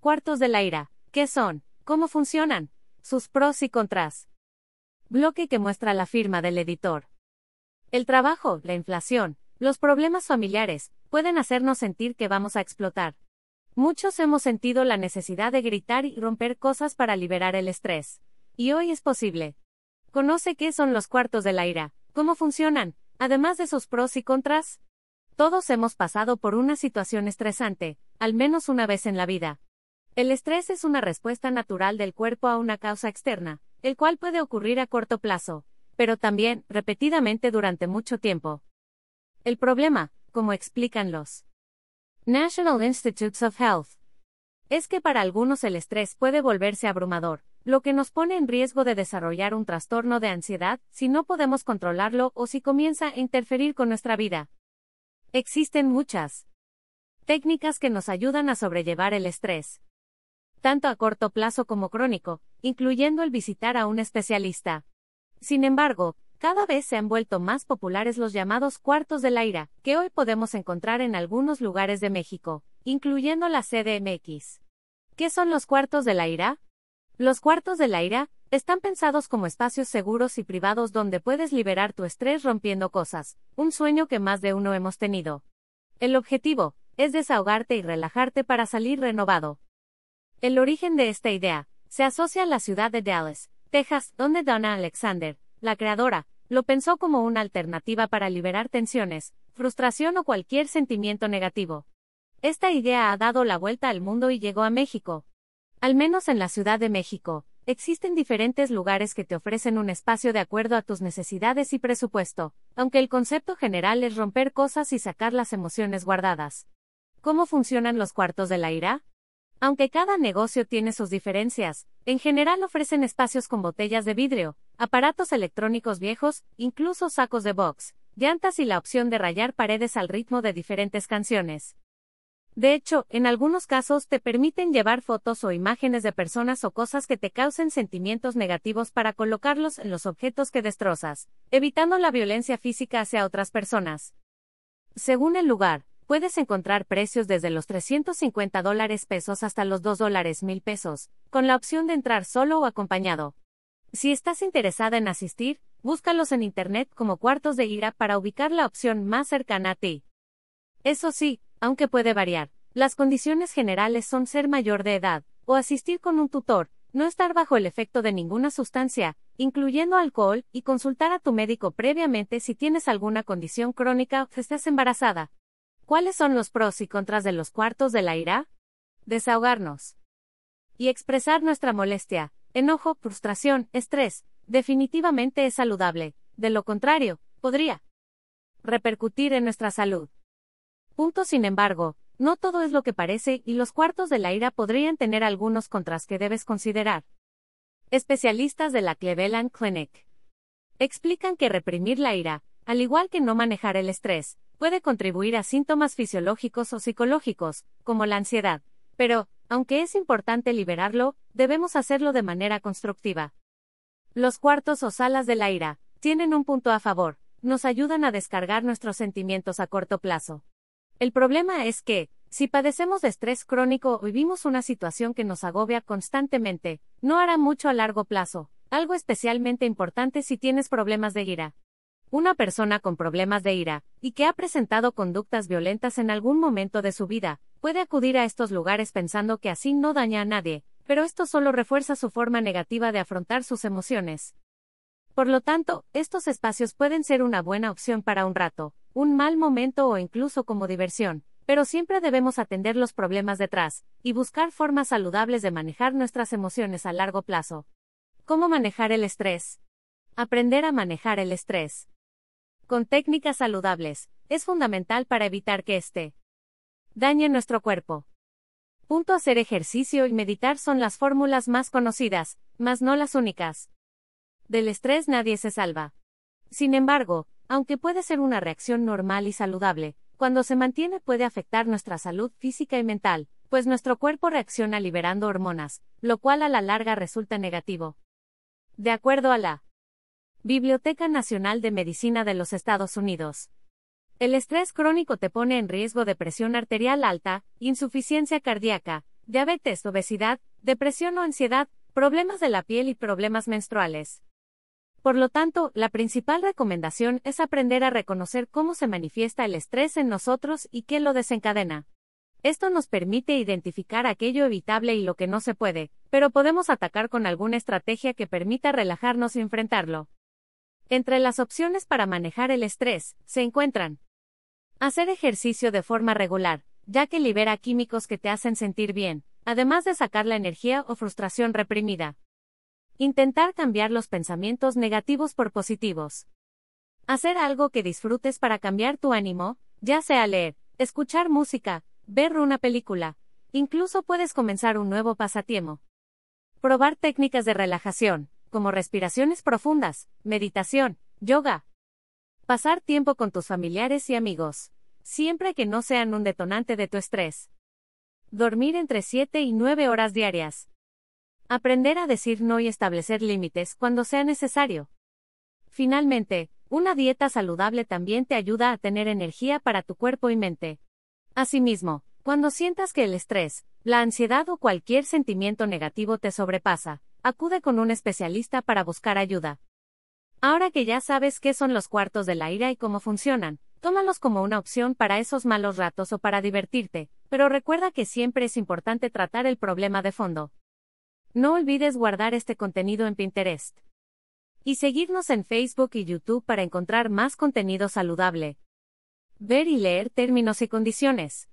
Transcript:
Cuartos de la ira. ¿Qué son? ¿Cómo funcionan? Sus pros y contras. Bloque que muestra la firma del editor. El trabajo, la inflación, los problemas familiares, pueden hacernos sentir que vamos a explotar. Muchos hemos sentido la necesidad de gritar y romper cosas para liberar el estrés. Y hoy es posible. Conoce qué son los cuartos de la ira, cómo funcionan, además de sus pros y contras. Todos hemos pasado por una situación estresante, al menos una vez en la vida. El estrés es una respuesta natural del cuerpo a una causa externa, el cual puede ocurrir a corto plazo, pero también, repetidamente durante mucho tiempo. El problema, como explican los National Institutes of Health, es que para algunos el estrés puede volverse abrumador, lo que nos pone en riesgo de desarrollar un trastorno de ansiedad si no podemos controlarlo o si comienza a interferir con nuestra vida. Existen muchas técnicas que nos ayudan a sobrellevar el estrés tanto a corto plazo como crónico, incluyendo el visitar a un especialista. Sin embargo, cada vez se han vuelto más populares los llamados cuartos de la ira, que hoy podemos encontrar en algunos lugares de México, incluyendo la CDMX. ¿Qué son los cuartos de la ira? Los cuartos de la ira están pensados como espacios seguros y privados donde puedes liberar tu estrés rompiendo cosas, un sueño que más de uno hemos tenido. El objetivo es desahogarte y relajarte para salir renovado, el origen de esta idea se asocia a la ciudad de Dallas, Texas, donde Donna Alexander, la creadora, lo pensó como una alternativa para liberar tensiones, frustración o cualquier sentimiento negativo. Esta idea ha dado la vuelta al mundo y llegó a México. Al menos en la Ciudad de México, existen diferentes lugares que te ofrecen un espacio de acuerdo a tus necesidades y presupuesto, aunque el concepto general es romper cosas y sacar las emociones guardadas. ¿Cómo funcionan los cuartos de la ira? Aunque cada negocio tiene sus diferencias, en general ofrecen espacios con botellas de vidrio, aparatos electrónicos viejos, incluso sacos de box, llantas y la opción de rayar paredes al ritmo de diferentes canciones. De hecho, en algunos casos te permiten llevar fotos o imágenes de personas o cosas que te causen sentimientos negativos para colocarlos en los objetos que destrozas, evitando la violencia física hacia otras personas. Según el lugar, puedes encontrar precios desde los 350 dólares pesos hasta los 2 dólares mil pesos, con la opción de entrar solo o acompañado. Si estás interesada en asistir, búscalos en Internet como cuartos de ira para ubicar la opción más cercana a ti. Eso sí, aunque puede variar, las condiciones generales son ser mayor de edad, o asistir con un tutor, no estar bajo el efecto de ninguna sustancia, incluyendo alcohol, y consultar a tu médico previamente si tienes alguna condición crónica o estás embarazada. ¿Cuáles son los pros y contras de los cuartos de la ira? Desahogarnos. Y expresar nuestra molestia, enojo, frustración, estrés, definitivamente es saludable, de lo contrario, podría repercutir en nuestra salud. Punto sin embargo, no todo es lo que parece y los cuartos de la ira podrían tener algunos contras que debes considerar. Especialistas de la Cleveland Clinic explican que reprimir la ira, al igual que no manejar el estrés, puede contribuir a síntomas fisiológicos o psicológicos, como la ansiedad. Pero, aunque es importante liberarlo, debemos hacerlo de manera constructiva. Los cuartos o salas de la ira tienen un punto a favor, nos ayudan a descargar nuestros sentimientos a corto plazo. El problema es que, si padecemos de estrés crónico o vivimos una situación que nos agobia constantemente, no hará mucho a largo plazo, algo especialmente importante si tienes problemas de ira. Una persona con problemas de ira, y que ha presentado conductas violentas en algún momento de su vida, puede acudir a estos lugares pensando que así no daña a nadie, pero esto solo refuerza su forma negativa de afrontar sus emociones. Por lo tanto, estos espacios pueden ser una buena opción para un rato, un mal momento o incluso como diversión, pero siempre debemos atender los problemas detrás, y buscar formas saludables de manejar nuestras emociones a largo plazo. ¿Cómo manejar el estrés? Aprender a manejar el estrés con técnicas saludables, es fundamental para evitar que éste dañe nuestro cuerpo. Punto hacer ejercicio y meditar son las fórmulas más conocidas, mas no las únicas. Del estrés nadie se salva. Sin embargo, aunque puede ser una reacción normal y saludable, cuando se mantiene puede afectar nuestra salud física y mental, pues nuestro cuerpo reacciona liberando hormonas, lo cual a la larga resulta negativo. De acuerdo a la Biblioteca Nacional de Medicina de los Estados Unidos. El estrés crónico te pone en riesgo de presión arterial alta, insuficiencia cardíaca, diabetes, obesidad, depresión o ansiedad, problemas de la piel y problemas menstruales. Por lo tanto, la principal recomendación es aprender a reconocer cómo se manifiesta el estrés en nosotros y qué lo desencadena. Esto nos permite identificar aquello evitable y lo que no se puede, pero podemos atacar con alguna estrategia que permita relajarnos y enfrentarlo. Entre las opciones para manejar el estrés, se encuentran hacer ejercicio de forma regular, ya que libera químicos que te hacen sentir bien, además de sacar la energía o frustración reprimida. Intentar cambiar los pensamientos negativos por positivos. Hacer algo que disfrutes para cambiar tu ánimo, ya sea leer, escuchar música, ver una película. Incluso puedes comenzar un nuevo pasatiempo. Probar técnicas de relajación, como respiraciones profundas, meditación, yoga. Pasar tiempo con tus familiares y amigos, siempre que no sean un detonante de tu estrés. Dormir entre 7 y 9 horas diarias. Aprender a decir no y establecer límites cuando sea necesario. Finalmente, una dieta saludable también te ayuda a tener energía para tu cuerpo y mente. Asimismo, cuando sientas que el estrés, la ansiedad o cualquier sentimiento negativo te sobrepasa, acude con un especialista para buscar ayuda. Ahora que ya sabes qué son los cuartos de la ira y cómo funcionan, tómalos como una opción para esos malos ratos o para divertirte, pero recuerda que siempre es importante tratar el problema de fondo. No olvides guardar este contenido en Pinterest. Y seguirnos en Facebook y YouTube para encontrar más contenido saludable. Ver y leer términos y condiciones.